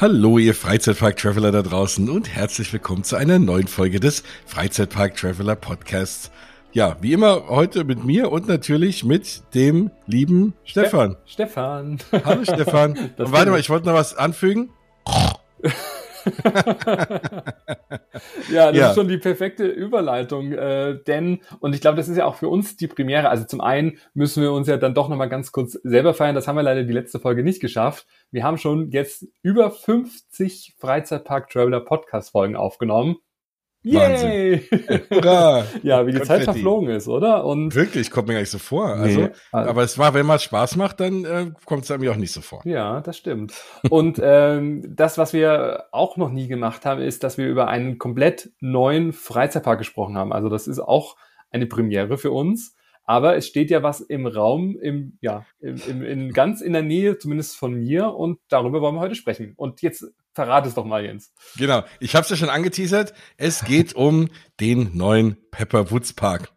Hallo, ihr Freizeitpark-Traveler da draußen und herzlich willkommen zu einer neuen Folge des Freizeitpark-Traveler Podcasts. Ja, wie immer heute mit mir und natürlich mit dem lieben Stefan. Stefan. Hallo Stefan. Und warte mal, ich wollte noch was anfügen. ja, das ja. ist schon die perfekte Überleitung, äh, denn, und ich glaube, das ist ja auch für uns die Premiere. Also zum einen müssen wir uns ja dann doch nochmal ganz kurz selber feiern. Das haben wir leider die letzte Folge nicht geschafft. Wir haben schon jetzt über 50 Freizeitpark Traveler Podcast Folgen aufgenommen. Yay! Hurra! ja, wie die Konfetti. Zeit verflogen ist, oder? Und Wirklich, kommt mir gar nicht so vor. Also, nee. Also aber es war, wenn man Spaß macht, dann äh, kommt es einem auch nicht so vor. Ja, das stimmt. Und ähm, das, was wir auch noch nie gemacht haben, ist, dass wir über einen komplett neuen Freizeitpark gesprochen haben. Also das ist auch eine Premiere für uns. Aber es steht ja was im Raum, im, ja, im, im, in, ganz in der Nähe, zumindest von mir. Und darüber wollen wir heute sprechen. Und jetzt verrate es doch mal, Jens. Genau. Ich habe es ja schon angeteasert. Es geht um den neuen Pepper Woods Park.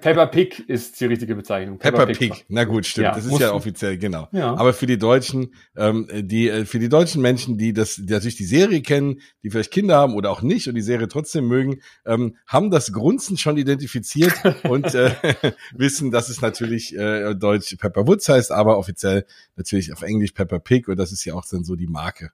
Pepper Pig ist die richtige Bezeichnung. Pepper, Pepper Pig. Pig. Na gut, stimmt. Ja, das ist ja offiziell, genau. Ja. Aber für die Deutschen, ähm, die, äh, für die deutschen Menschen, die das, die natürlich die Serie kennen, die vielleicht Kinder haben oder auch nicht und die Serie trotzdem mögen, ähm, haben das Grunzen schon identifiziert und äh, wissen, dass es natürlich äh, deutsch Pepper Woods heißt, aber offiziell natürlich auf Englisch Pepper Pig und das ist ja auch dann so die Marke.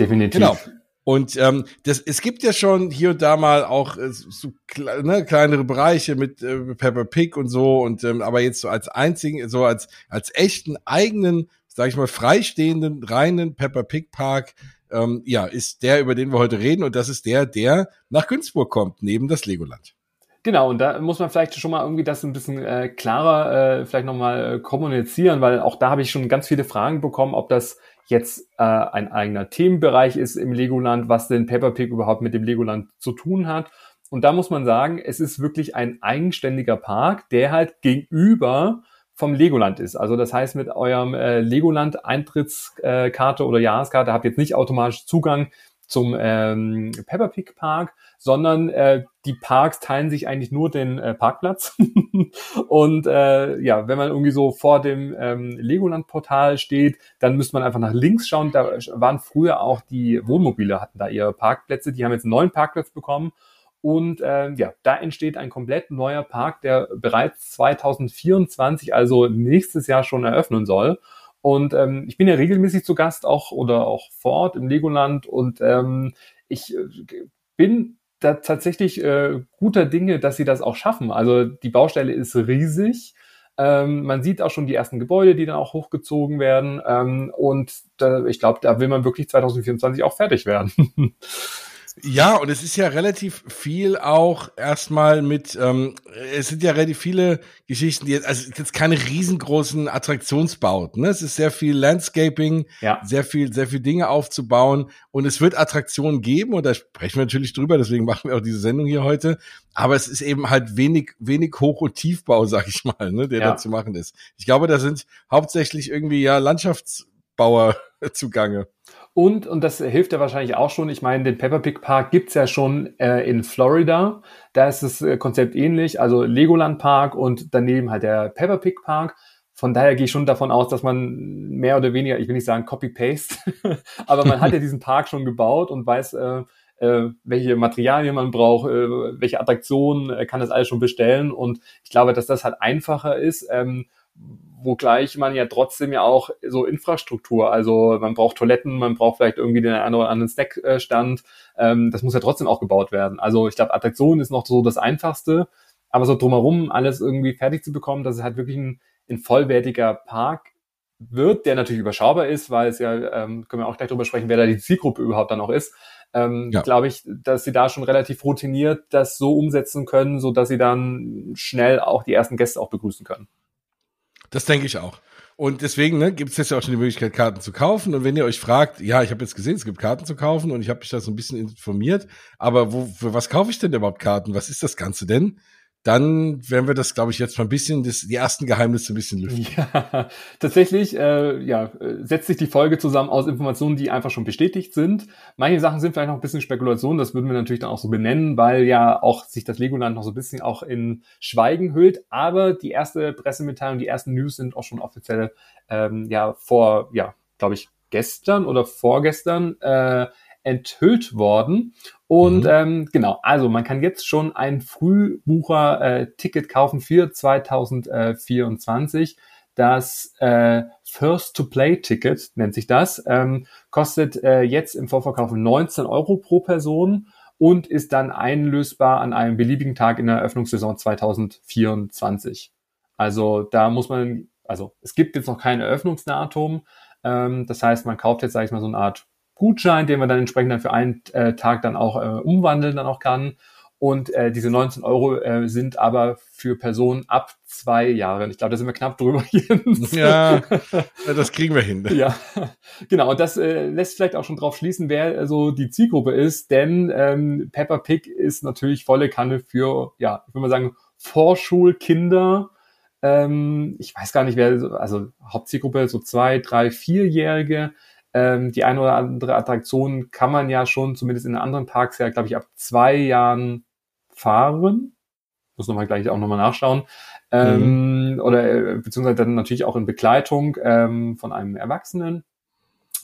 Definitiv. Genau. Und ähm, das, es gibt ja schon hier und da mal auch äh, so ne, kleinere Bereiche mit äh, Pepper Pig und so und ähm, aber jetzt so als einzigen, so als als echten eigenen, sag ich mal, freistehenden reinen Pepper Pig Park, ähm, ja, ist der, über den wir heute reden und das ist der, der nach Günzburg kommt, neben das Legoland. Genau, und da muss man vielleicht schon mal irgendwie das ein bisschen äh, klarer äh, vielleicht nochmal äh, kommunizieren, weil auch da habe ich schon ganz viele Fragen bekommen, ob das jetzt äh, ein eigener Themenbereich ist im Legoland, was denn Peppa Pig überhaupt mit dem Legoland zu tun hat. Und da muss man sagen, es ist wirklich ein eigenständiger Park, der halt gegenüber vom Legoland ist. Also das heißt, mit eurem äh, Legoland-Eintrittskarte oder Jahreskarte habt ihr jetzt nicht automatisch Zugang zum ähm, Peppa Pig Park, sondern äh, die Parks teilen sich eigentlich nur den äh, Parkplatz. und äh, ja, wenn man irgendwie so vor dem ähm, Legoland-Portal steht, dann müsste man einfach nach links schauen. Da waren früher auch die Wohnmobile, hatten da ihre Parkplätze. Die haben jetzt einen neuen Parkplatz bekommen. Und äh, ja, da entsteht ein komplett neuer Park, der bereits 2024, also nächstes Jahr schon eröffnen soll. Und ähm, ich bin ja regelmäßig zu Gast auch oder auch vor Ort im Legoland und ähm, ich äh, bin da tatsächlich äh, guter Dinge, dass sie das auch schaffen. Also die Baustelle ist riesig. Ähm, man sieht auch schon die ersten Gebäude, die dann auch hochgezogen werden. Ähm, und da, ich glaube, da will man wirklich 2024 auch fertig werden. Ja, und es ist ja relativ viel auch erstmal mit, ähm, es sind ja relativ viele Geschichten, die jetzt, also jetzt keine riesengroßen Attraktionsbauten, ne? Es ist sehr viel Landscaping, ja. sehr viel, sehr viel Dinge aufzubauen und es wird Attraktionen geben und da sprechen wir natürlich drüber, deswegen machen wir auch diese Sendung hier heute. Aber es ist eben halt wenig, wenig Hoch- und Tiefbau, sag ich mal, ne, der ja. da zu machen ist. Ich glaube, da sind hauptsächlich irgendwie ja Landschaftsbauer zugange. Und, und das hilft ja wahrscheinlich auch schon, ich meine, den Peppa Pig Park gibt's ja schon äh, in Florida. Da ist das äh, Konzept ähnlich, also Legoland Park und daneben halt der Peppa Pig Park. Von daher gehe ich schon davon aus, dass man mehr oder weniger, ich will nicht sagen Copy-Paste, aber man hat ja diesen Park schon gebaut und weiß, äh, äh, welche Materialien man braucht, äh, welche Attraktionen, äh, kann das alles schon bestellen. Und ich glaube, dass das halt einfacher ist. Ähm, wogleich man ja trotzdem ja auch so Infrastruktur, also man braucht Toiletten, man braucht vielleicht irgendwie den einen oder anderen Snackstand, ähm, das muss ja trotzdem auch gebaut werden. Also ich glaube, Attraktion ist noch so das Einfachste, aber so drumherum alles irgendwie fertig zu bekommen, dass es halt wirklich ein, ein vollwertiger Park wird, der natürlich überschaubar ist, weil es ja, ähm, können wir auch gleich drüber sprechen, wer da die Zielgruppe überhaupt dann noch ist. Ähm, ja. glaube ich, dass sie da schon relativ routiniert das so umsetzen können, so dass sie dann schnell auch die ersten Gäste auch begrüßen können. Das denke ich auch. Und deswegen ne, gibt es jetzt ja auch schon die Möglichkeit, Karten zu kaufen. Und wenn ihr euch fragt, ja, ich habe jetzt gesehen, es gibt Karten zu kaufen und ich habe mich da so ein bisschen informiert, aber wo, für was kaufe ich denn überhaupt Karten? Was ist das Ganze denn? Dann werden wir das, glaube ich, jetzt mal ein bisschen, das, die ersten Geheimnisse ein bisschen lüften. Ja, tatsächlich, äh, ja, setzt sich die Folge zusammen aus Informationen, die einfach schon bestätigt sind. Manche Sachen sind vielleicht noch ein bisschen Spekulation, das würden wir natürlich dann auch so benennen, weil ja auch sich das Legoland noch so ein bisschen auch in Schweigen hüllt. Aber die erste Pressemitteilung, die ersten News sind auch schon offiziell, ähm, ja, vor, ja, glaube ich, gestern oder vorgestern äh, enthüllt worden. Und mhm. ähm, genau, also man kann jetzt schon ein Frühbucher-Ticket äh, kaufen für 2024. Das äh, First-to-Play-Ticket nennt sich das, ähm, kostet äh, jetzt im Vorverkauf 19 Euro pro Person und ist dann einlösbar an einem beliebigen Tag in der Eröffnungssaison 2024. Also da muss man, also es gibt jetzt noch kein Eröffnungsdatum. Ähm, das heißt, man kauft jetzt, sage ich mal, so eine Art Gutschein, den man dann entsprechend dann für einen äh, Tag dann auch äh, umwandeln dann auch kann. Und äh, diese 19 Euro äh, sind aber für Personen ab zwei Jahren. Ich glaube, da sind wir knapp drüber. Jens. Ja, das kriegen wir hin. Ja, genau. Und das äh, lässt vielleicht auch schon drauf schließen, wer äh, so die Zielgruppe ist. Denn ähm, Peppa Pig ist natürlich volle Kanne für, ja, ich würde mal sagen, Vorschulkinder. Ähm, ich weiß gar nicht, wer, also Hauptzielgruppe so zwei, drei, vierjährige. Ähm, die eine oder andere Attraktion kann man ja schon, zumindest in anderen Parks ja, glaube ich, ab zwei Jahren fahren. Muss nochmal gleich auch nochmal nachschauen. Ähm, mhm. Oder äh, beziehungsweise dann natürlich auch in Begleitung ähm, von einem Erwachsenen.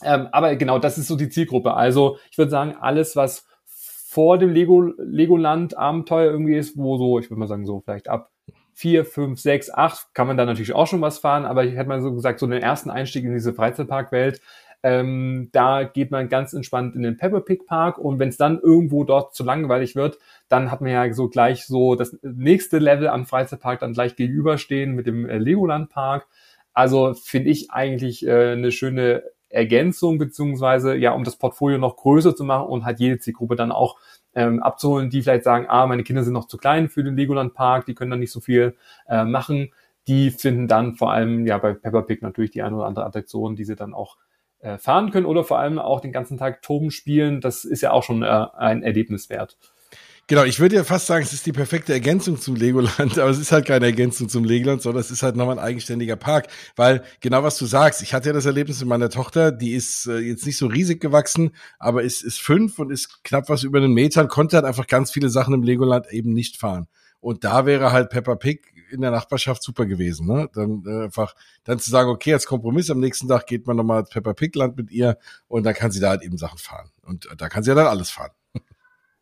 Ähm, aber genau, das ist so die Zielgruppe. Also ich würde sagen, alles, was vor dem Lego, Legoland Abenteuer irgendwie ist, wo so, ich würde mal sagen, so vielleicht ab vier, fünf, sechs, acht kann man da natürlich auch schon was fahren, aber ich hätte mal so gesagt, so den ersten Einstieg in diese Freizeitparkwelt, ähm, da geht man ganz entspannt in den Pepper Pig Park und wenn es dann irgendwo dort zu langweilig wird, dann hat man ja so gleich so das nächste Level am Freizeitpark dann gleich gegenüberstehen mit dem äh, Legoland Park. Also finde ich eigentlich äh, eine schöne Ergänzung, beziehungsweise ja, um das Portfolio noch größer zu machen und hat jede Zielgruppe dann auch ähm, abzuholen, die vielleicht sagen, ah, meine Kinder sind noch zu klein für den Legoland Park, die können dann nicht so viel äh, machen. Die finden dann vor allem ja bei Peppa Pig natürlich die eine oder andere Attraktion, die sie dann auch äh, fahren können oder vor allem auch den ganzen Tag Toben spielen. Das ist ja auch schon äh, ein Erlebnis wert. Genau, ich würde ja fast sagen, es ist die perfekte Ergänzung zum Legoland, aber es ist halt keine Ergänzung zum Legoland, sondern es ist halt nochmal ein eigenständiger Park, weil genau was du sagst, ich hatte ja das Erlebnis mit meiner Tochter, die ist äh, jetzt nicht so riesig gewachsen, aber ist, ist fünf und ist knapp was über einen Meter und konnte halt einfach ganz viele Sachen im Legoland eben nicht fahren. Und da wäre halt Peppa Pig in der Nachbarschaft super gewesen. Ne? Dann äh, einfach dann zu sagen, okay, als Kompromiss am nächsten Tag geht man nochmal Peppa Pig Land mit ihr und dann kann sie da halt eben Sachen fahren. Und äh, da kann sie ja dann alles fahren.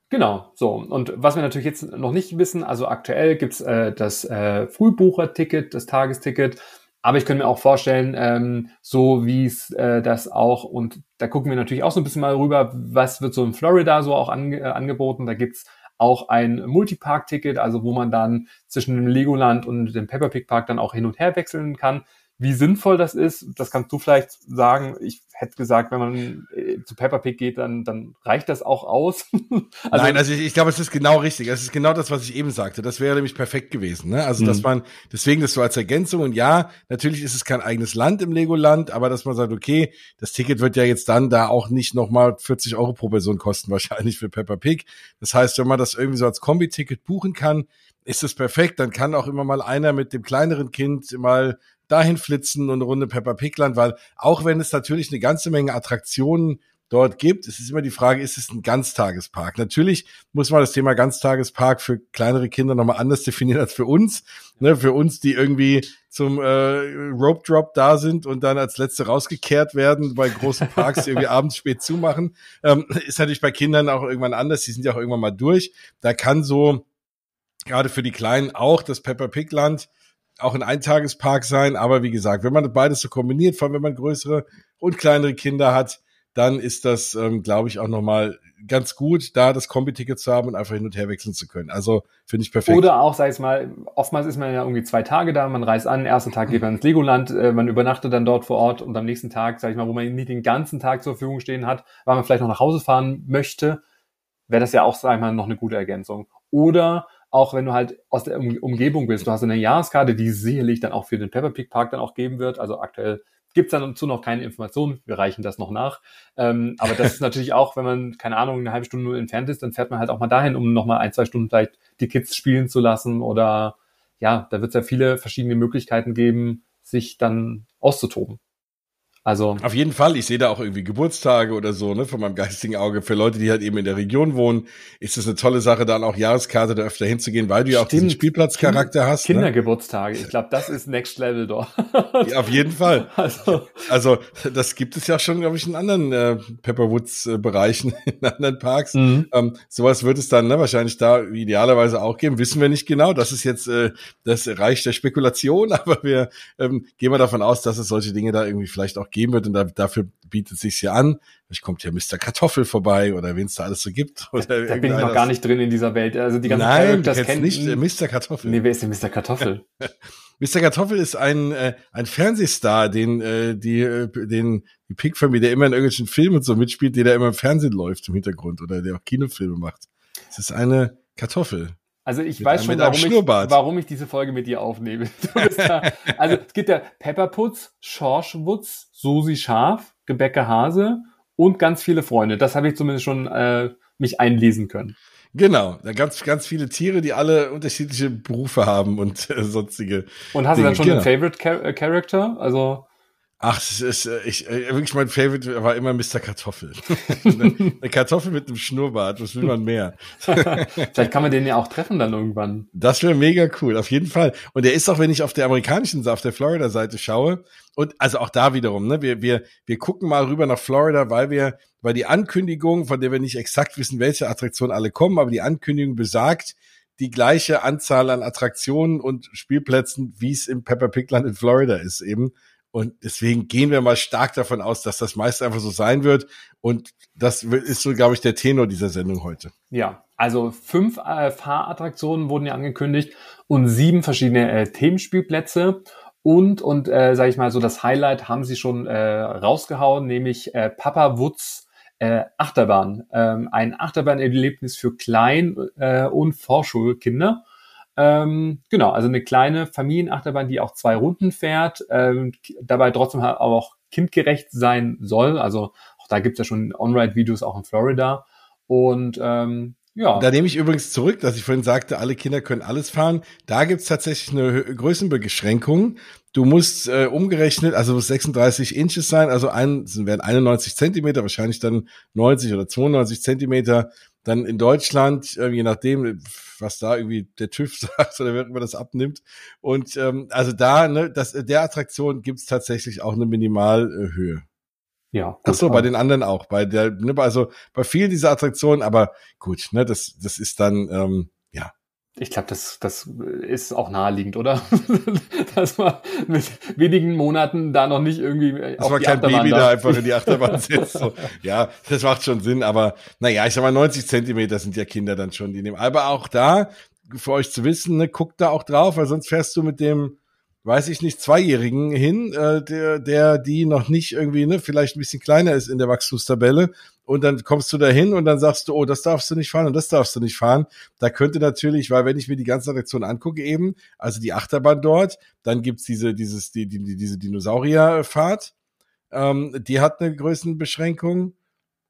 Genau, so. Und was wir natürlich jetzt noch nicht wissen, also aktuell gibt's äh, das äh, Frühbucher-Ticket, das Tagesticket. Aber ich könnte mir auch vorstellen, ähm, so wie es äh, das auch, und da gucken wir natürlich auch so ein bisschen mal rüber, was wird so in Florida so auch ange äh, angeboten. Da gibt's auch ein Multipark-Ticket, also wo man dann zwischen dem Legoland und dem Pepper Pig Park dann auch hin und her wechseln kann. Wie sinnvoll das ist, das kannst du vielleicht sagen. Ich hätte gesagt, wenn man äh, zu Peppa Pig geht, dann, dann reicht das auch aus. also, Nein, also ich, ich glaube, es ist genau richtig. Es ist genau das, was ich eben sagte. Das wäre nämlich perfekt gewesen. Ne? Also, mhm. dass man, deswegen das so als Ergänzung und ja, natürlich ist es kein eigenes Land im Legoland, aber dass man sagt, okay, das Ticket wird ja jetzt dann da auch nicht nochmal 40 Euro pro Person kosten, wahrscheinlich für Peppa Pig. Das heißt, wenn man das irgendwie so als Kombi-Ticket buchen kann, ist es perfekt. Dann kann auch immer mal einer mit dem kleineren Kind mal dahin flitzen und eine Runde Peppa Pigland, weil auch wenn es natürlich eine ganze Menge Attraktionen dort gibt, es ist immer die Frage, ist es ein Ganztagespark? Natürlich muss man das Thema Ganztagespark für kleinere Kinder nochmal anders definieren als für uns. Ne, für uns, die irgendwie zum äh, Rope Drop da sind und dann als letzte rausgekehrt werden bei großen Parks, die irgendwie abends spät zumachen, ähm, ist natürlich bei Kindern auch irgendwann anders. Die sind ja auch irgendwann mal durch. Da kann so gerade für die Kleinen auch das Pepper Pig Land auch ein Eintagespark sein. Aber wie gesagt, wenn man beides so kombiniert, vor allem wenn man größere und kleinere Kinder hat, dann ist das, ähm, glaube ich, auch nochmal ganz gut, da das Kombi-Ticket zu haben und einfach hin und her wechseln zu können. Also finde ich perfekt. Oder auch, sag ich mal, oftmals ist man ja irgendwie zwei Tage da, man reist an, ersten Tag geht man ins Legoland, äh, man übernachtet dann dort vor Ort und am nächsten Tag, sag ich mal, wo man nicht den ganzen Tag zur Verfügung stehen hat, weil man vielleicht noch nach Hause fahren möchte, wäre das ja auch, sag ich mal, noch eine gute Ergänzung. Oder auch wenn du halt aus der Umgebung bist. Du hast eine Jahreskarte, die sicherlich dann auch für den Pepper Pig Park dann auch geben wird. Also aktuell gibt es dazu noch keine Informationen. Wir reichen das noch nach. Ähm, aber das ist natürlich auch, wenn man, keine Ahnung, eine halbe Stunde nur entfernt ist, dann fährt man halt auch mal dahin, um nochmal ein, zwei Stunden vielleicht die Kids spielen zu lassen. Oder ja, da wird es ja viele verschiedene Möglichkeiten geben, sich dann auszutoben. Also auf jeden Fall. Ich sehe da auch irgendwie Geburtstage oder so, ne, von meinem geistigen Auge. Für Leute, die halt eben in der Region wohnen, ist es eine tolle Sache, dann auch Jahreskarte da öfter hinzugehen, weil du ja auch diesen Spielplatzcharakter kind, hast. Ne? Kindergeburtstage. Ne? Ich glaube, das ist Next Level dort. ja, auf jeden Fall. Also, also das gibt es ja schon, glaube ich, in anderen äh, Pepperwoods-Bereichen, in anderen Parks. Mhm. Ähm, sowas wird es dann ne, wahrscheinlich da idealerweise auch geben. Wissen wir nicht genau. Das ist jetzt äh, das Reich der Spekulation, aber wir ähm, gehen mal davon aus, dass es solche Dinge da irgendwie vielleicht auch geben wird und da, dafür bietet sich ja an. Vielleicht kommt ja Mr. Kartoffel vorbei oder wen es da alles so gibt. Oder da, da bin ich noch gar nicht drin in dieser Welt. Also die ganzen Nein, Characters kennt nicht äh, Mr. Kartoffel. Nee, wer ist denn Mr. Kartoffel? Mr. Kartoffel ist ein äh, ein Fernsehstar, den äh, die äh, den die Pig Family, der immer in irgendwelchen Filmen so mitspielt, der da immer im Fernsehen läuft im Hintergrund oder der auch Kinofilme macht. Es ist eine Kartoffel. Also ich mit weiß schon, warum ich, warum ich diese Folge mit dir aufnehme. Da, also es gibt ja Pepperputz, Schorschwutz, Susi Schaf, Gebäcke Hase und ganz viele Freunde. Das habe ich zumindest schon äh, mich einlesen können. Genau, da ganz ganz viele Tiere, die alle unterschiedliche Berufe haben und äh, sonstige. Und hast Dinge. du dann schon genau. einen Favorite Char äh, Character? Also Ach, das ist, äh, ich, äh, wirklich mein Favorite war immer Mr. Kartoffel. eine Kartoffel mit einem Schnurrbart, was will man mehr? Vielleicht kann man den ja auch treffen dann irgendwann. Das wäre mega cool, auf jeden Fall. Und der ist auch, wenn ich auf der amerikanischen, auf der Florida-Seite schaue, und also auch da wiederum, ne, wir, wir, wir gucken mal rüber nach Florida, weil wir, weil die Ankündigung, von der wir nicht exakt wissen, welche Attraktionen alle kommen, aber die Ankündigung besagt, die gleiche Anzahl an Attraktionen und Spielplätzen, wie es im Pepper Pigland in Florida ist eben. Und deswegen gehen wir mal stark davon aus, dass das meist einfach so sein wird. Und das ist so, glaube ich, der Tenor dieser Sendung heute. Ja, also fünf äh, Fahrattraktionen wurden ja angekündigt und sieben verschiedene äh, Themenspielplätze. Und, und äh, sage ich mal so, das Highlight haben sie schon äh, rausgehauen, nämlich äh, Papa Wutz äh, Achterbahn. Ähm, ein Achterbahnerlebnis für Klein- äh, und Vorschulkinder. Ähm, genau, also eine kleine Familienachterbahn, die auch zwei Runden fährt, ähm, dabei trotzdem halt auch kindgerecht sein soll. Also auch da gibt's ja schon On-Ride-Videos auch in Florida. Und ähm, ja. Da nehme ich übrigens zurück, dass ich vorhin sagte, alle Kinder können alles fahren. Da gibt's tatsächlich eine Größenbeschränkung. Du musst äh, umgerechnet, also 36 Inches sein, also ein, werden 91 Zentimeter, wahrscheinlich dann 90 oder 92 Zentimeter dann in Deutschland, äh, je nachdem, was da irgendwie der TÜV sagt oder wer immer das abnimmt. Und ähm, also da, ne, das, der Attraktion gibt's tatsächlich auch eine Minimalhöhe. Ja. Ach so, bei den anderen auch. Bei der, ne, also bei vielen dieser Attraktionen, aber gut, ne, das, das ist dann, ähm, ja, ich glaube, das, das ist auch naheliegend, oder? Dass man mit wenigen Monaten da noch nicht irgendwie. Dass man kein Achterbahn Baby da einfach in die Achterbahn sitzt. So. Ja, das macht schon Sinn, aber naja, ich sag mal, 90 Zentimeter sind ja Kinder dann schon, die nehmen. Aber auch da, für euch zu wissen, ne, guckt da auch drauf, weil sonst fährst du mit dem weiß ich nicht, Zweijährigen hin, äh, der, der die noch nicht irgendwie, ne, vielleicht ein bisschen kleiner ist in der Wachstumstabelle. Und dann kommst du da hin und dann sagst du, oh, das darfst du nicht fahren und das darfst du nicht fahren. Da könnte natürlich, weil wenn ich mir die ganze Attraktion angucke eben, also die Achterbahn dort, dann gibt's diese, dieses, die, die, diese Dinosaurierfahrt, ähm, die hat eine Größenbeschränkung.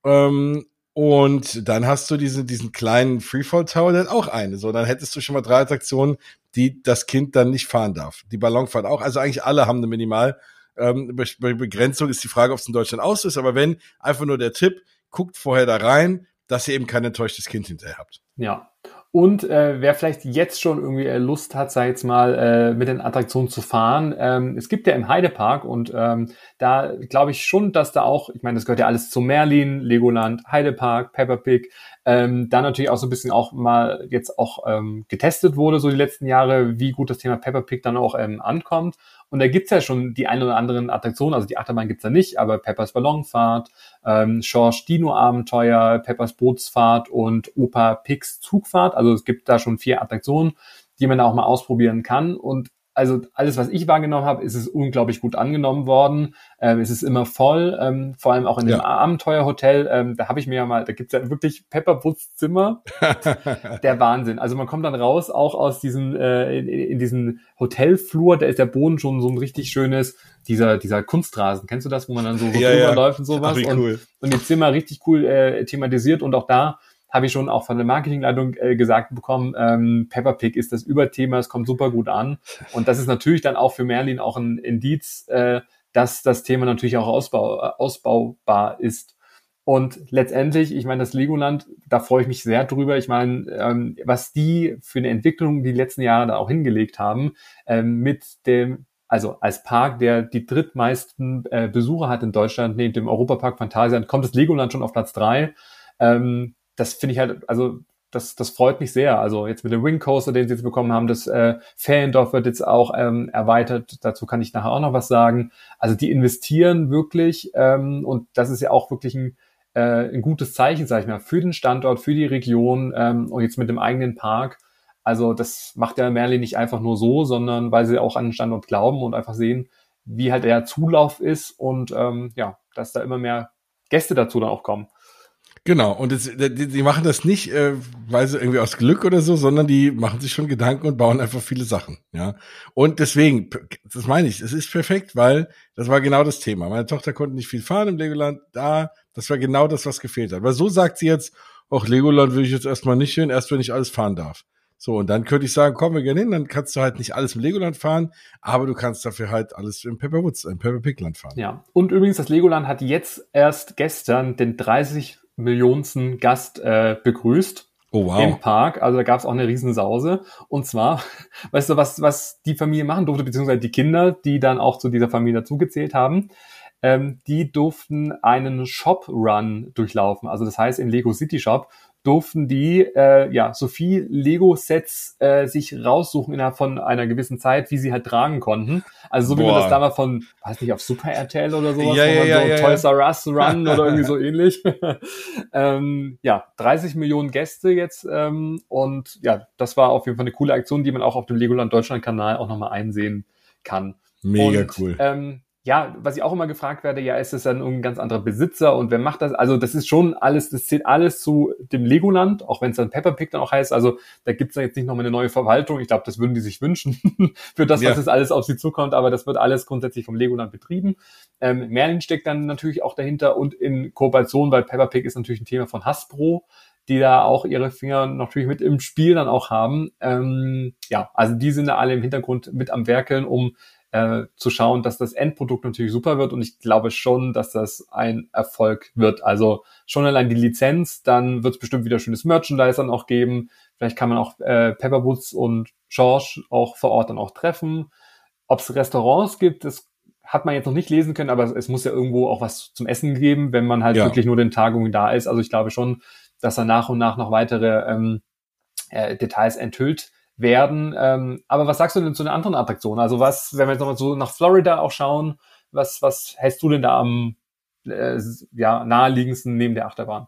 Ähm, und dann hast du diese, diesen kleinen Freefall Tower, hat auch eine. So, dann hättest du schon mal drei Attraktionen, die das Kind dann nicht fahren darf. Die Ballonfahrt auch. Also eigentlich alle haben eine Minimal. Ähm, Begrenzung ist die Frage, ob es in Deutschland aus ist. Aber wenn, einfach nur der Tipp, guckt vorher da rein, dass ihr eben kein enttäuschtes Kind hinterher habt. Ja, und äh, wer vielleicht jetzt schon irgendwie äh, Lust hat, sei jetzt mal äh, mit den Attraktionen zu fahren, ähm, es gibt ja im Heidepark und ähm, da glaube ich schon, dass da auch, ich meine, das gehört ja alles zu Merlin, Legoland, Heidepark, Peppa Pig, ähm, da natürlich auch so ein bisschen auch mal jetzt auch ähm, getestet wurde, so die letzten Jahre, wie gut das Thema Peppa Pig dann auch ähm, ankommt. Und da gibt's ja schon die ein oder anderen Attraktionen, also die Achterbahn gibt's da nicht, aber Peppers Ballonfahrt, ähm, Schorsch Dino Abenteuer, Peppers Bootsfahrt und Opa Pigs Zugfahrt. Also es gibt da schon vier Attraktionen, die man da auch mal ausprobieren kann. Und also alles, was ich wahrgenommen habe, ist es unglaublich gut angenommen worden. Ähm, es ist immer voll, ähm, vor allem auch in dem ja. Abenteuerhotel. Ähm, da habe ich mir ja mal, da gibt's ja wirklich Pepperbutz Zimmer. der Wahnsinn. Also man kommt dann raus, auch aus diesem, äh, in, in diesen Hotelflur, da ist der Boden schon so ein richtig schönes, dieser, dieser Kunstrasen. Kennst du das, wo man dann so, so ja, drüber ja. läuft und sowas? Ach, cool. und, und die Zimmer richtig cool äh, thematisiert und auch da habe ich schon auch von der Marketingleitung äh, gesagt bekommen, ähm, Peppa Pig ist das Überthema, es kommt super gut an. Und das ist natürlich dann auch für Merlin auch ein Indiz, äh, dass das Thema natürlich auch ausbau, äh, ausbaubar ist. Und letztendlich, ich meine, das Legoland, da freue ich mich sehr drüber. Ich meine, ähm, was die für eine Entwicklung die letzten Jahre da auch hingelegt haben, ähm, mit dem, also als Park, der die drittmeisten äh, Besucher hat in Deutschland, neben dem Europapark Phantasialand, kommt das Legoland schon auf Platz drei. Ähm, das finde ich halt, also das, das freut mich sehr. Also jetzt mit dem Wing Coaster, den sie jetzt bekommen haben, das äh, Feriendorf wird jetzt auch ähm, erweitert. Dazu kann ich nachher auch noch was sagen. Also die investieren wirklich ähm, und das ist ja auch wirklich ein, äh, ein gutes Zeichen, sag ich mal, für den Standort, für die Region ähm, und jetzt mit dem eigenen Park. Also das macht ja Merlin nicht einfach nur so, sondern weil sie auch an den Standort glauben und einfach sehen, wie halt der Zulauf ist und ähm, ja, dass da immer mehr Gäste dazu dann auch kommen. Genau, und das, die, die machen das nicht, äh, weil sie irgendwie aus Glück oder so, sondern die machen sich schon Gedanken und bauen einfach viele Sachen, ja. Und deswegen, das meine ich, es ist perfekt, weil das war genau das Thema. Meine Tochter konnte nicht viel fahren im Legoland, da, das war genau das, was gefehlt hat. Weil so sagt sie jetzt, auch Legoland will ich jetzt erstmal nicht hin, erst wenn ich alles fahren darf. So, und dann könnte ich sagen, komm, wir gehen hin, dann kannst du halt nicht alles im Legoland fahren, aber du kannst dafür halt alles im Pepperwoods, im Pepper Pigland fahren. Ja, und übrigens, das Legoland hat jetzt erst gestern den 30 Millionsten Gast äh, begrüßt. Oh, wow. Im Park, also da gab es auch eine Riesensause. Und zwar, weißt du, was, was die Familie machen durfte, beziehungsweise die Kinder, die dann auch zu dieser Familie dazugezählt haben, ähm, die durften einen Shop-Run durchlaufen. Also das heißt, im Lego City Shop durften die äh, ja so viel Lego-Sets äh, sich raussuchen innerhalb von einer gewissen Zeit, wie sie halt tragen konnten. Also so wie Boah. man das damals von, weiß nicht, auf Super RTL oder sowas, ja, wo man ja, so ja, Toys R Us Run oder irgendwie so ähnlich. ähm, ja, 30 Millionen Gäste jetzt ähm, und ja, das war auf jeden Fall eine coole Aktion, die man auch auf dem Legoland Deutschland Kanal auch nochmal einsehen kann. Mega und, cool. Ähm, ja, was ich auch immer gefragt werde, ja, ist es dann ein ganz anderer Besitzer und wer macht das? Also das ist schon alles, das zählt alles zu dem Legoland, auch wenn es dann Pepper Pig dann auch heißt. Also da gibt's dann jetzt nicht nochmal eine neue Verwaltung. Ich glaube, das würden die sich wünschen für das, ja. was jetzt alles auf sie zukommt, aber das wird alles grundsätzlich vom Legoland betrieben. Ähm, Merlin steckt dann natürlich auch dahinter und in Kooperation, weil Pepper Pig ist natürlich ein Thema von Hasbro die da auch ihre Finger natürlich mit im Spiel dann auch haben. Ähm, ja, also die sind da alle im Hintergrund mit am Werkeln, um äh, zu schauen, dass das Endprodukt natürlich super wird und ich glaube schon, dass das ein Erfolg wird. Also schon allein die Lizenz, dann wird es bestimmt wieder schönes Merchandise dann auch geben. Vielleicht kann man auch äh, Pepperwoods und George auch vor Ort dann auch treffen. Ob es Restaurants gibt, das hat man jetzt noch nicht lesen können, aber es muss ja irgendwo auch was zum Essen geben, wenn man halt ja. wirklich nur den Tagungen da ist. Also ich glaube schon, dass da nach und nach noch weitere ähm, äh, Details enthüllt werden. Ähm, aber was sagst du denn zu den anderen Attraktionen? Also was, wenn wir jetzt nochmal so nach Florida auch schauen, was, was hältst du denn da am äh, ja, naheliegendsten neben der Achterbahn?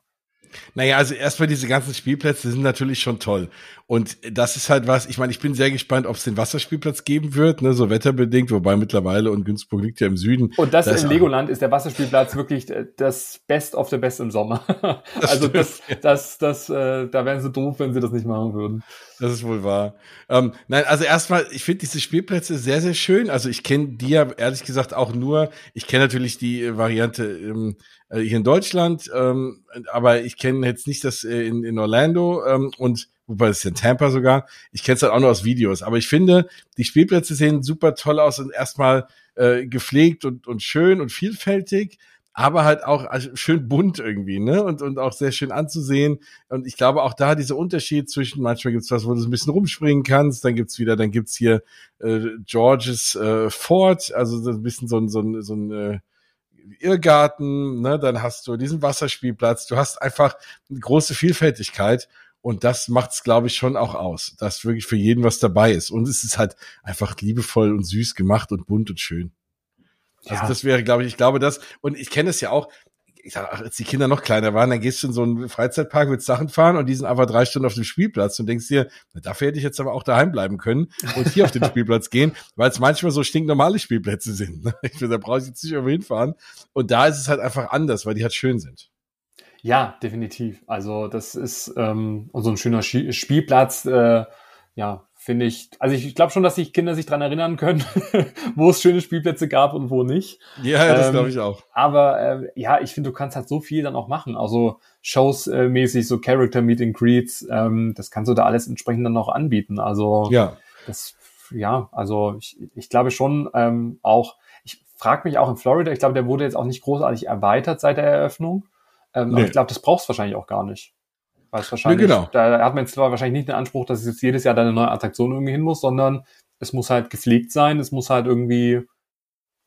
Naja, also erstmal diese ganzen Spielplätze sind natürlich schon toll. Und das ist halt was, ich meine, ich bin sehr gespannt, ob es den Wasserspielplatz geben wird, ne, so wetterbedingt, wobei mittlerweile und Günzburg liegt ja im Süden. Und das da im Legoland ist der Wasserspielplatz wirklich äh, das Best of the Best im Sommer. Das also das, das, das, äh, da wären sie doof, wenn sie das nicht machen würden. Das ist wohl wahr. Ähm, nein, also erstmal, ich finde diese Spielplätze sehr, sehr schön. Also ich kenne die ja ehrlich gesagt auch nur, ich kenne natürlich die äh, Variante ähm, äh, hier in Deutschland, ähm, aber ich kenne jetzt nicht das äh, in, in Orlando ähm, und wobei es ist in Tampa sogar. Ich kenne es halt auch nur aus Videos. Aber ich finde, die Spielplätze sehen super toll aus und erstmal äh, gepflegt und, und schön und vielfältig aber halt auch also schön bunt irgendwie, ne? Und, und auch sehr schön anzusehen. Und ich glaube auch da dieser Unterschied zwischen, manchmal gibt's was, wo du so ein bisschen rumspringen kannst, dann gibt's wieder, dann gibt's hier äh, Georges äh, Fort, also so ein bisschen so ein, so ein, so ein äh, Irrgarten, ne? Dann hast du diesen Wasserspielplatz, du hast einfach eine große Vielfältigkeit. Und das macht's, glaube ich, schon auch aus, dass wirklich für jeden was dabei ist. Und es ist halt einfach liebevoll und süß gemacht und bunt und schön. Also ja. das wäre, glaube ich, ich glaube das, und ich kenne es ja auch, ich sag, ach, als die Kinder noch kleiner waren, dann gehst du in so einen Freizeitpark, willst Sachen fahren und die sind einfach drei Stunden auf dem Spielplatz und denkst dir, na, dafür hätte ich jetzt aber auch daheim bleiben können und hier auf den Spielplatz gehen, weil es manchmal so stinknormale Spielplätze sind. Ne? Ich finde, da brauche ich jetzt nicht irgendwo hinfahren. Und da ist es halt einfach anders, weil die halt schön sind. Ja, definitiv. Also das ist ähm, so ein schöner Spielplatz, äh, ja, finde ich, also ich, ich glaube schon, dass sich Kinder sich dran erinnern können, wo es schöne Spielplätze gab und wo nicht. Ja, das ähm, glaube ich auch. Aber äh, ja, ich finde, du kannst halt so viel dann auch machen. Also Shows äh, mäßig, so Character Meet and Greets, ähm, das kannst du da alles entsprechend dann auch anbieten. Also ja, das, ja, also ich, ich glaube schon ähm, auch, ich frage mich auch in Florida, ich glaube, der wurde jetzt auch nicht großartig erweitert seit der Eröffnung. Ähm, nee. Aber ich glaube, das brauchst du wahrscheinlich auch gar nicht. Es wahrscheinlich, nee, genau. da hat man jetzt wahrscheinlich nicht den Anspruch, dass es jetzt jedes Jahr deine neue Attraktion irgendwie hin muss, sondern es muss halt gepflegt sein, es muss halt irgendwie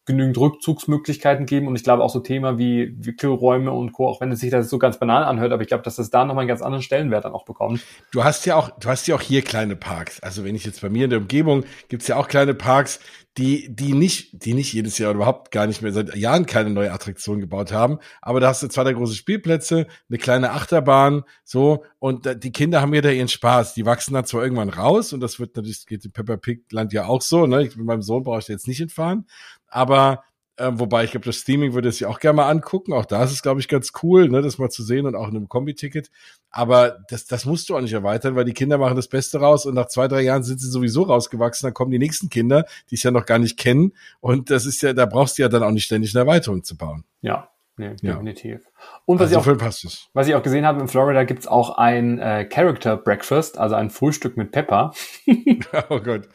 genügend Rückzugsmöglichkeiten geben und ich glaube auch so Thema wie Wickelräume und Co., auch wenn es sich das so ganz banal anhört, aber ich glaube, dass das da nochmal einen ganz anderen Stellenwert dann auch bekommt. Du hast ja auch, du hast ja auch hier kleine Parks. Also wenn ich jetzt bei mir in der Umgebung gibt's ja auch kleine Parks, die, die nicht, die nicht jedes Jahr überhaupt gar nicht mehr seit Jahren keine neue Attraktion gebaut haben. Aber da hast du zwei der große Spielplätze, eine kleine Achterbahn, so. Und die Kinder haben ja da ihren Spaß. Die wachsen dann zwar irgendwann raus und das wird natürlich, geht im Pepper Pig Land ja auch so, ne? Ich, mit meinem Sohn brauche ich jetzt nicht entfahren aber äh, wobei ich glaube, das Streaming würde es sich auch gerne mal angucken. Auch da ist es, glaube ich, ganz cool, ne, das mal zu sehen und auch in einem Kombi-Ticket. Aber das, das musst du auch nicht erweitern, weil die Kinder machen das Beste raus und nach zwei, drei Jahren sind sie sowieso rausgewachsen. Dann kommen die nächsten Kinder, die es ja noch gar nicht kennen. Und das ist ja, da brauchst du ja dann auch nicht ständig eine Erweiterung zu bauen. Ja, Nee, definitiv. Und was, also ich auch, was ich auch gesehen habe, in Florida gibt's auch ein äh, Character Breakfast, also ein Frühstück mit Pepper. oh Gott.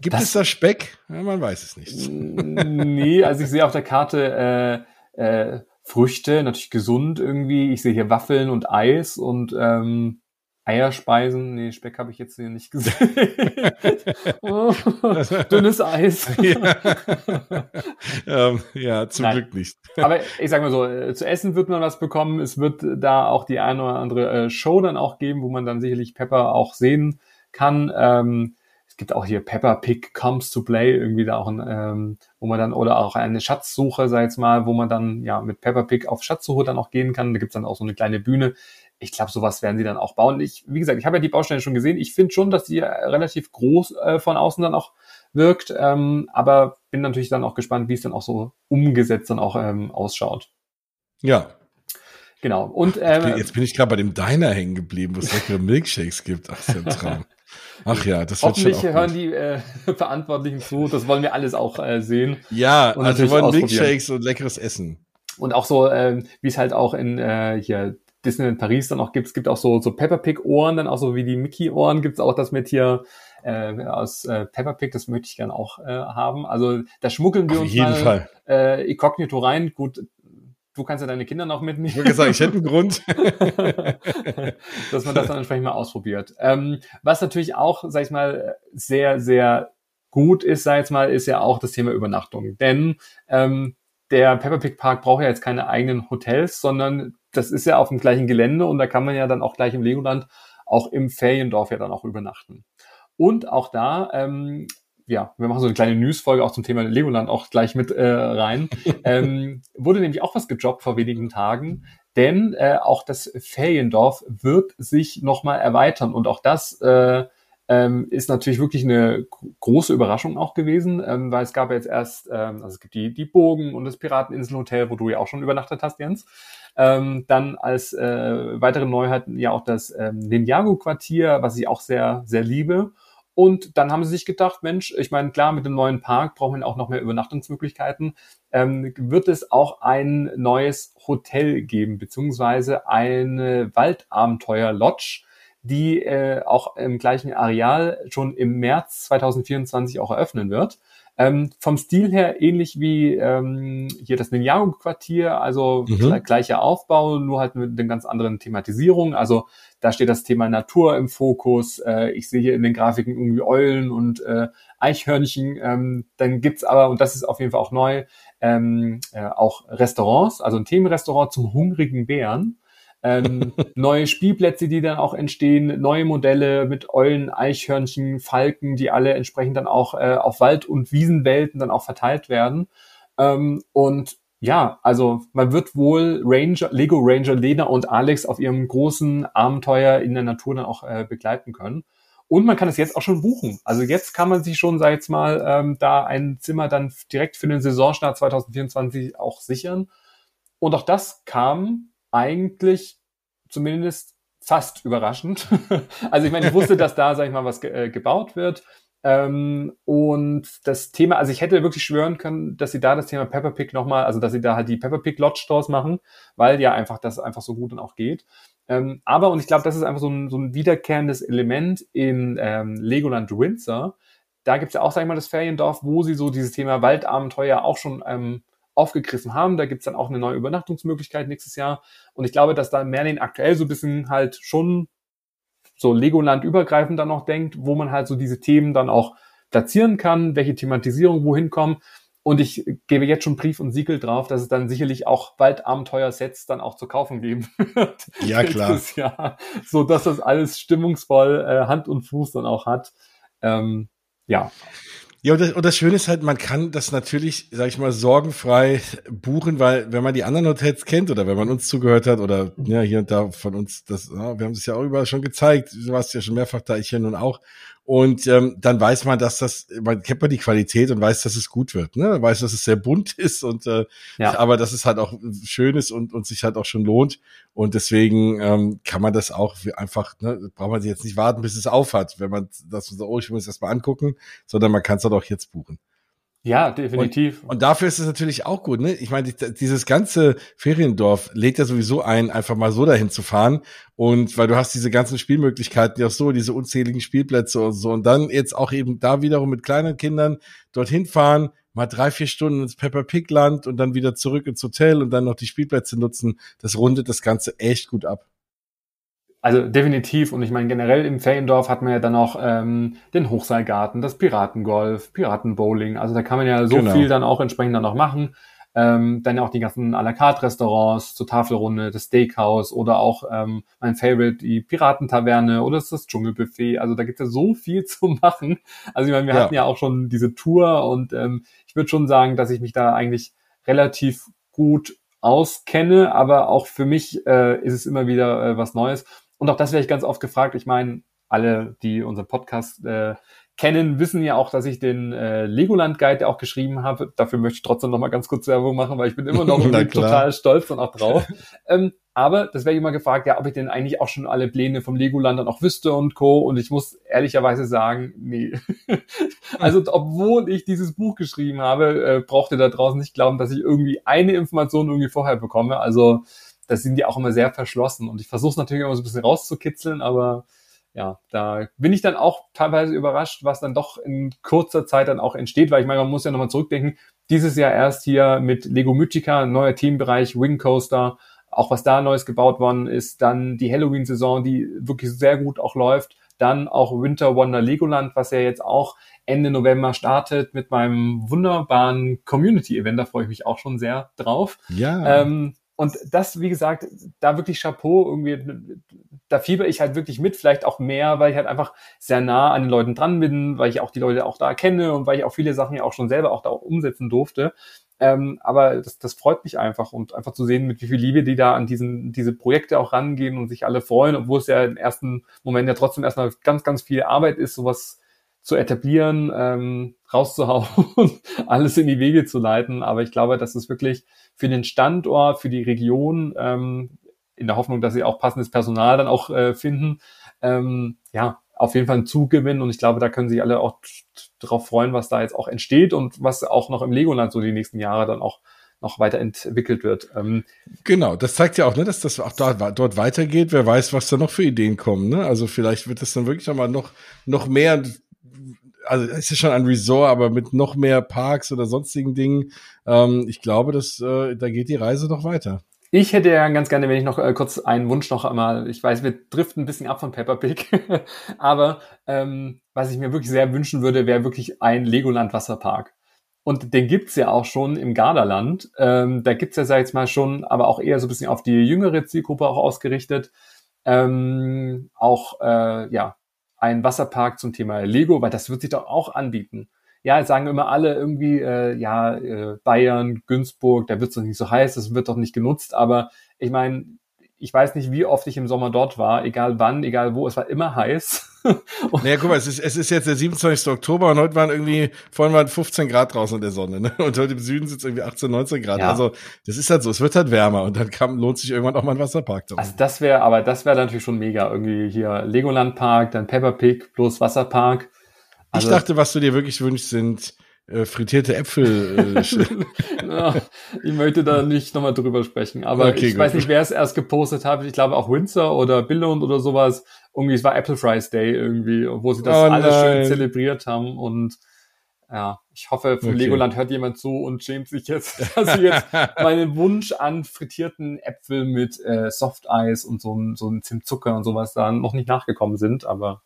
Gibt das, es da Speck? Ja, man weiß es nicht. nee, also ich sehe auf der Karte äh, äh, Früchte, natürlich gesund irgendwie. Ich sehe hier Waffeln und Eis und ähm, Eierspeisen, nee, Speck habe ich jetzt hier nicht gesehen. oh, dünnes Eis. ja. ähm, ja, zum Nein. Glück nicht. Aber ich sag mal so, äh, zu essen wird man was bekommen. Es wird da auch die eine oder andere äh, Show dann auch geben, wo man dann sicherlich Pepper auch sehen kann. Ähm, es gibt auch hier Pepper Pig Comes to Play, irgendwie da auch ein, ähm, wo man dann, oder auch eine Schatzsuche, sag ich jetzt mal, wo man dann ja mit Pepper Pig auf Schatzsuche dann auch gehen kann. Da gibt's dann auch so eine kleine Bühne ich glaube, sowas werden sie dann auch bauen. Ich, wie gesagt, ich habe ja die Baustelle schon gesehen. Ich finde schon, dass die relativ groß äh, von außen dann auch wirkt, ähm, aber bin natürlich dann auch gespannt, wie es dann auch so umgesetzt dann auch ähm, ausschaut. Ja. Genau. Und ähm, jetzt bin ich gerade bei dem Diner hängen geblieben, wo es leckere Milkshakes gibt. Ach, ist ja ein Traum. Ach ja, das wird Hoffentlich schon hören die äh, Verantwortlichen zu. Das wollen wir alles auch äh, sehen. Ja, also wir wollen Milkshakes und leckeres Essen. Und auch so, äh, wie es halt auch in äh, hier Disneyland Paris dann auch gibt. Es gibt auch so, so Peppa Pig Ohren, dann auch so wie die Mickey Ohren gibt's auch das mit hier äh, aus äh, Peppa Pig, das möchte ich gerne auch äh, haben. Also da schmuggeln wir Auf uns jeden mal Fall. Äh, inkognito rein. Gut, du kannst ja deine Kinder noch mitnehmen. Ich würde sagen, ich hätte einen Grund. Dass man das dann entsprechend mal ausprobiert. Ähm, was natürlich auch, sag ich mal, sehr, sehr gut ist, sag ich mal, ist ja auch das Thema Übernachtung. Denn ähm, der Peppa Pig Park braucht ja jetzt keine eigenen Hotels, sondern das ist ja auf dem gleichen Gelände und da kann man ja dann auch gleich im Legoland auch im Feriendorf ja dann auch übernachten. Und auch da, ähm, ja, wir machen so eine kleine News-Folge auch zum Thema Legoland auch gleich mit äh, rein. ähm, wurde nämlich auch was gejobbt vor wenigen Tagen, denn äh, auch das Feriendorf wird sich nochmal erweitern und auch das äh, ähm, ist natürlich wirklich eine große Überraschung auch gewesen, ähm, weil es gab jetzt erst, ähm, also es gibt die, die Bogen und das Pirateninselhotel, wo du ja auch schon übernachtet hast, Jens. Ähm, dann als äh, weitere Neuheiten ja auch das ähm, Ninjago-Quartier, was ich auch sehr, sehr liebe. Und dann haben sie sich gedacht, Mensch, ich meine, klar, mit dem neuen Park brauchen wir auch noch mehr Übernachtungsmöglichkeiten. Ähm, wird es auch ein neues Hotel geben, beziehungsweise eine Waldabenteuer-Lodge, die äh, auch im gleichen Areal schon im März 2024 auch eröffnen wird. Ähm, vom Stil her ähnlich wie ähm, hier das Ninjago-Quartier, also mhm. gleicher Aufbau, nur halt mit einer ganz anderen Thematisierung. Also da steht das Thema Natur im Fokus. Äh, ich sehe hier in den Grafiken irgendwie Eulen und äh, Eichhörnchen. Ähm, dann gibt's aber, und das ist auf jeden Fall auch neu, ähm, äh, auch Restaurants, also ein Themenrestaurant zum hungrigen Bären ähm, neue Spielplätze, die dann auch entstehen, neue Modelle mit Eulen, Eichhörnchen, Falken, die alle entsprechend dann auch äh, auf Wald- und Wiesenwelten dann auch verteilt werden. Ähm, und ja, also man wird wohl Ranger, Lego Ranger Lena und Alex auf ihrem großen Abenteuer in der Natur dann auch äh, begleiten können. Und man kann es jetzt auch schon buchen. Also jetzt kann man sich schon, sag jetzt mal, ähm, da ein Zimmer dann direkt für den Saisonstart 2024 auch sichern. Und auch das kam eigentlich zumindest fast überraschend. also ich meine, ich wusste, dass da, sag ich mal, was ge äh, gebaut wird. Ähm, und das Thema, also ich hätte wirklich schwören können, dass sie da das Thema Pepper Pig nochmal, also dass sie da halt die Pepper Pig Lodge draus machen, weil ja einfach das einfach so gut dann auch geht. Ähm, aber, und ich glaube, das ist einfach so ein, so ein wiederkehrendes Element in ähm, Legoland Windsor, da gibt's ja auch, sag ich mal, das Feriendorf, wo sie so dieses Thema Waldabenteuer auch schon ähm, aufgegriffen haben. Da gibt's dann auch eine neue Übernachtungsmöglichkeit nächstes Jahr. Und ich glaube, dass da Merlin aktuell so ein bisschen halt schon so Legoland übergreifend dann noch denkt, wo man halt so diese Themen dann auch platzieren kann, welche Thematisierung wohin kommen. Und ich gebe jetzt schon Brief und Siegel drauf, dass es dann sicherlich auch bald Abenteuer-Sets dann auch zu kaufen geben wird. Ja, klar. Jahr, so dass das alles stimmungsvoll äh, Hand und Fuß dann auch hat. Ähm, ja. Ja, und das, und das Schöne ist halt, man kann das natürlich, sag ich mal, sorgenfrei buchen, weil wenn man die anderen Hotels kennt oder wenn man uns zugehört hat oder ja, hier und da von uns, das, ja, wir haben es ja auch überall schon gezeigt, du warst ja schon mehrfach da, ich hier nun auch. Und ähm, dann weiß man, dass das, man kennt man die Qualität und weiß, dass es gut wird. Ne? Weiß, dass es sehr bunt ist und äh, ja. aber dass es halt auch schön ist und, und sich halt auch schon lohnt. Und deswegen ähm, kann man das auch einfach, ne, braucht man sich jetzt nicht warten, bis es aufhat, wenn man das so, oh, ich muss das mal angucken, sondern man kann es halt auch jetzt buchen. Ja, definitiv. Und, und, dafür ist es natürlich auch gut, ne? Ich meine, dieses ganze Feriendorf lädt ja sowieso ein, einfach mal so dahin zu fahren. Und weil du hast diese ganzen Spielmöglichkeiten ja auch so, diese unzähligen Spielplätze und so. Und dann jetzt auch eben da wiederum mit kleinen Kindern dorthin fahren, mal drei, vier Stunden ins Pepper Pig Land und dann wieder zurück ins Hotel und dann noch die Spielplätze nutzen. Das rundet das Ganze echt gut ab. Also definitiv. Und ich meine, generell im Feriendorf hat man ja dann auch ähm, den Hochseilgarten, das Piratengolf, Piratenbowling. Also da kann man ja so genau. viel dann auch entsprechend dann noch machen. Ähm, dann ja auch die ganzen à la carte Restaurants zur Tafelrunde, das Steakhouse oder auch ähm, mein Favorite, die Piratentaverne oder das Dschungelbuffet. Also da gibt's ja so viel zu machen. Also ich meine, wir ja. hatten ja auch schon diese Tour und ähm, ich würde schon sagen, dass ich mich da eigentlich relativ gut auskenne, aber auch für mich äh, ist es immer wieder äh, was Neues. Und auch das werde ich ganz oft gefragt. Ich meine, alle, die unseren Podcast äh, kennen, wissen ja auch, dass ich den äh, Legoland Guide auch geschrieben habe. Dafür möchte ich trotzdem noch mal ganz kurz Werbung machen, weil ich bin immer noch total stolz und auch drauf. ähm, aber das werde ich immer gefragt, ja, ob ich denn eigentlich auch schon alle Pläne vom Legoland dann auch wüsste und Co. Und ich muss ehrlicherweise sagen, nee. also obwohl ich dieses Buch geschrieben habe, äh, braucht ihr da draußen nicht glauben, dass ich irgendwie eine Information irgendwie vorher bekomme. Also da sind die auch immer sehr verschlossen. Und ich versuche es natürlich immer so ein bisschen rauszukitzeln, aber ja, da bin ich dann auch teilweise überrascht, was dann doch in kurzer Zeit dann auch entsteht, weil ich meine, man muss ja nochmal zurückdenken, dieses Jahr erst hier mit Lego Mythica, neuer Themenbereich, Wing Coaster, auch was da Neues gebaut worden ist, dann die Halloween-Saison, die wirklich sehr gut auch läuft, dann auch Winter Wonder Legoland, was ja jetzt auch Ende November startet mit meinem wunderbaren Community-Event, da freue ich mich auch schon sehr drauf. Ja. Ähm, und das, wie gesagt, da wirklich Chapeau, irgendwie, da fieber ich halt wirklich mit, vielleicht auch mehr, weil ich halt einfach sehr nah an den Leuten dran bin, weil ich auch die Leute auch da kenne und weil ich auch viele Sachen ja auch schon selber auch da umsetzen durfte. Ähm, aber das, das freut mich einfach und einfach zu sehen, mit wie viel Liebe die da an diesen, diese Projekte auch rangehen und sich alle freuen, obwohl es ja im ersten Moment ja trotzdem erstmal ganz, ganz viel Arbeit ist, sowas zu etablieren, ähm, rauszuhauen, alles in die Wege zu leiten. Aber ich glaube, dass es wirklich für den Standort, für die Region, ähm, in der Hoffnung, dass sie auch passendes Personal dann auch äh, finden, ähm, ja, auf jeden Fall ein Zugewinn. Und ich glaube, da können sich alle auch darauf freuen, was da jetzt auch entsteht und was auch noch im Legoland so die nächsten Jahre dann auch noch weiterentwickelt wird. Ähm, genau, das zeigt ja auch, ne, dass das auch dort, dort weitergeht. Wer weiß, was da noch für Ideen kommen. Ne? Also vielleicht wird es dann wirklich nochmal noch, noch mehr also es ist schon ein Resort, aber mit noch mehr Parks oder sonstigen Dingen. Ähm, ich glaube, dass äh, da geht die Reise noch weiter. Ich hätte ja ganz gerne, wenn ich noch äh, kurz einen Wunsch noch einmal, ich weiß, wir driften ein bisschen ab von Peppa Pig, aber ähm, was ich mir wirklich sehr wünschen würde, wäre wirklich ein Legoland Wasserpark. Und den gibt's ja auch schon im Gardaland. Ähm, da gibt's ja, sag ich jetzt mal, schon, aber auch eher so ein bisschen auf die jüngere Zielgruppe auch ausgerichtet. Ähm, auch, äh, ja, ein Wasserpark zum Thema Lego, weil das wird sich doch auch anbieten. Ja, sagen immer alle irgendwie, äh, ja, äh, Bayern, Günzburg, da wird es doch nicht so heiß, das wird doch nicht genutzt, aber ich meine, ich weiß nicht, wie oft ich im Sommer dort war, egal wann, egal wo, es war immer heiß. naja, guck mal, es ist, es ist jetzt der 27. Oktober und heute waren irgendwie, vorhin waren 15 Grad draußen in der Sonne, ne? Und heute im Süden sind es irgendwie 18, 19 Grad. Ja. Also, das ist halt so, es wird halt wärmer und dann kann, lohnt sich irgendwann auch mal ein Wasserpark. Darum. Also das wäre, aber das wäre natürlich schon mega. Irgendwie hier Legoland Park, dann Pepper Pig plus Wasserpark. Also, ich dachte, was du dir wirklich wünschst, sind äh, frittierte Äpfel. Äh, ja, ich möchte da nicht nochmal drüber sprechen, aber okay, ich gut. weiß nicht, wer es erst gepostet hat. Ich glaube auch Windsor oder Billund oder sowas. Irgendwie, es war Apple Fries Day irgendwie, wo sie das oh, alles schön zelebriert haben und ja, ich hoffe, von okay. Legoland hört jemand zu und schämt sich jetzt, dass ich jetzt meinen Wunsch an frittierten Äpfel mit äh, Soft Eis und so, so ein Zimtzucker und sowas da noch nicht nachgekommen sind, aber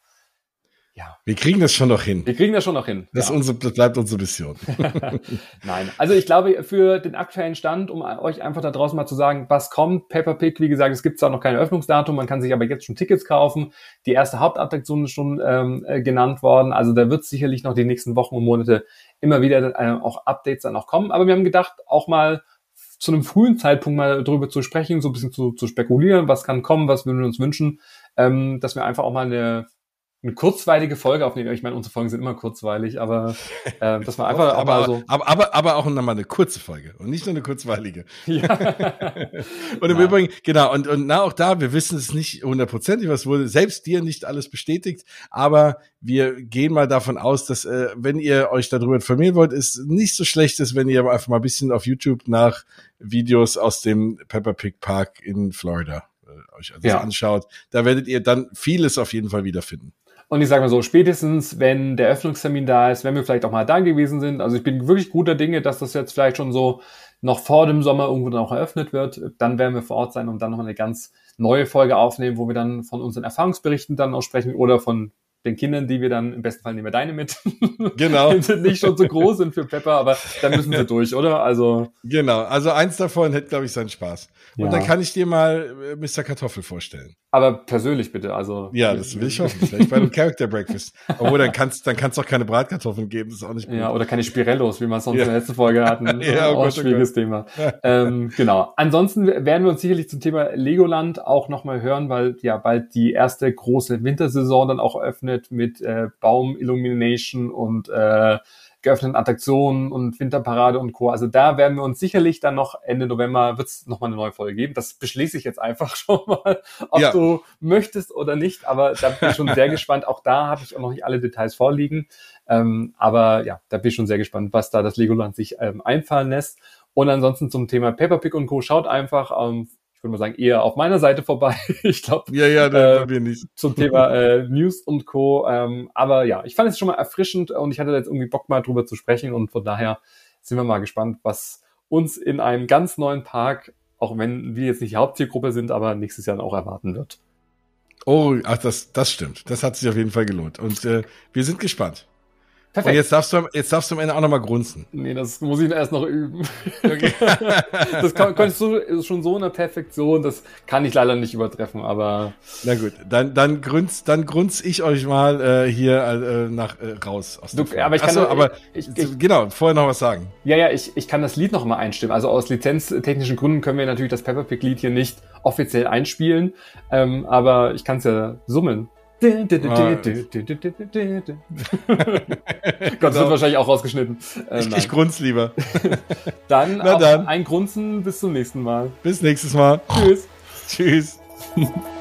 ja. Wir kriegen das schon noch hin. Wir kriegen das schon noch hin. Das, ja. unsere, das bleibt unsere Mission. Nein, also ich glaube, für den aktuellen Stand, um euch einfach da draußen mal zu sagen, was kommt, Pepper Pig, wie gesagt, es gibt zwar noch kein Eröffnungsdatum, man kann sich aber jetzt schon Tickets kaufen. Die erste Hauptattraktion ist schon ähm, äh, genannt worden, also da wird sicherlich noch die nächsten Wochen und Monate immer wieder äh, auch Updates dann noch kommen. Aber wir haben gedacht, auch mal zu einem frühen Zeitpunkt mal darüber zu sprechen, so ein bisschen zu, zu spekulieren, was kann kommen, was würden wir uns wünschen, ähm, dass wir einfach auch mal eine eine kurzweilige Folge aufnehmen. Ich meine, unsere Folgen sind immer kurzweilig, aber äh, das war einfach aber, aber, so. Aber, aber, aber auch nochmal eine kurze Folge und nicht nur eine kurzweilige. Ja. und im ja. Übrigen, genau, und, und na, auch da, wir wissen es nicht hundertprozentig, was wurde selbst dir nicht alles bestätigt, aber wir gehen mal davon aus, dass, äh, wenn ihr euch darüber informieren wollt, ist nicht so schlecht ist, wenn ihr einfach mal ein bisschen auf YouTube nach Videos aus dem Pepper Pig Park in Florida äh, euch also ja. anschaut. Da werdet ihr dann vieles auf jeden Fall wiederfinden. Und ich sage mal so, spätestens, wenn der Öffnungstermin da ist, wenn wir vielleicht auch mal da gewesen sind, also ich bin wirklich guter Dinge, dass das jetzt vielleicht schon so noch vor dem Sommer irgendwo noch eröffnet wird, dann werden wir vor Ort sein und dann noch eine ganz neue Folge aufnehmen, wo wir dann von unseren Erfahrungsberichten dann auch sprechen oder von den Kindern, die wir dann im besten Fall nehmen wir deine mit. Genau. die sind nicht schon so groß sind für Pepper, aber dann müssen sie durch, oder? Also. Genau. Also eins davon hätte, glaube ich, seinen Spaß. Und ja. dann kann ich dir mal äh, Mr. Kartoffel vorstellen. Aber persönlich bitte, also. Ja, das will ich hoffen. Vielleicht bei einem Character Breakfast. Obwohl, dann kannst, dann kannst du auch keine Bratkartoffeln geben, das ist auch nicht gut. Ja, oder keine Spirellos, wie wir es sonst ja. in der letzten Folge hatten. ja, oh, auch Gott, schwieriges oh Thema. ähm, genau. Ansonsten werden wir uns sicherlich zum Thema Legoland auch nochmal hören, weil ja bald die erste große Wintersaison dann auch öffnet mit äh, Baum-Illumination und äh, geöffneten Attraktionen und Winterparade und Co. Also da werden wir uns sicherlich dann noch Ende November wird es nochmal eine neue Folge geben. Das beschließe ich jetzt einfach schon mal, ob ja. du möchtest oder nicht. Aber da bin ich schon sehr gespannt. Auch da habe ich auch noch nicht alle Details vorliegen. Ähm, aber ja, da bin ich schon sehr gespannt, was da das Legoland sich ähm, einfallen lässt. Und ansonsten zum Thema Paperpick und Co. Schaut einfach ähm, würde mal sagen, eher auf meiner Seite vorbei. ich glaube, ja, ja, äh, wir nicht. zum Thema äh, News und Co. Ähm, aber ja, ich fand es schon mal erfrischend und ich hatte jetzt irgendwie Bock mal drüber zu sprechen und von daher sind wir mal gespannt, was uns in einem ganz neuen Park, auch wenn wir jetzt nicht die Hauptzielgruppe sind, aber nächstes Jahr auch erwarten wird. Oh, ach, das, das stimmt. Das hat sich auf jeden Fall gelohnt. Und äh, wir sind gespannt. Perfekt. Und jetzt darfst du, jetzt darfst du am Ende auch nochmal grunzen. Nee, das muss ich erst noch üben. Okay. das kann, konntest du schon so in der Perfektion, das kann ich leider nicht übertreffen, aber. Na gut, dann, dann grunz, dann grunz ich euch mal äh, hier äh, nach äh, raus aus du, Aber ich kann, Achso, aber ich, ich, genau, vorher noch was sagen. Ja, ja, ich, ich kann das Lied noch mal einstimmen. Also aus lizenztechnischen Gründen können wir natürlich das Pepperpick-Lied hier nicht offiziell einspielen, ähm, aber ich kann es ja summen. Gott, das wird wahrscheinlich auch rausgeschnitten. Äh, ich, ich grunz lieber. dann, dann ein Grunzen. Bis zum nächsten Mal. Bis nächstes Mal. Tschüss. Tschüss.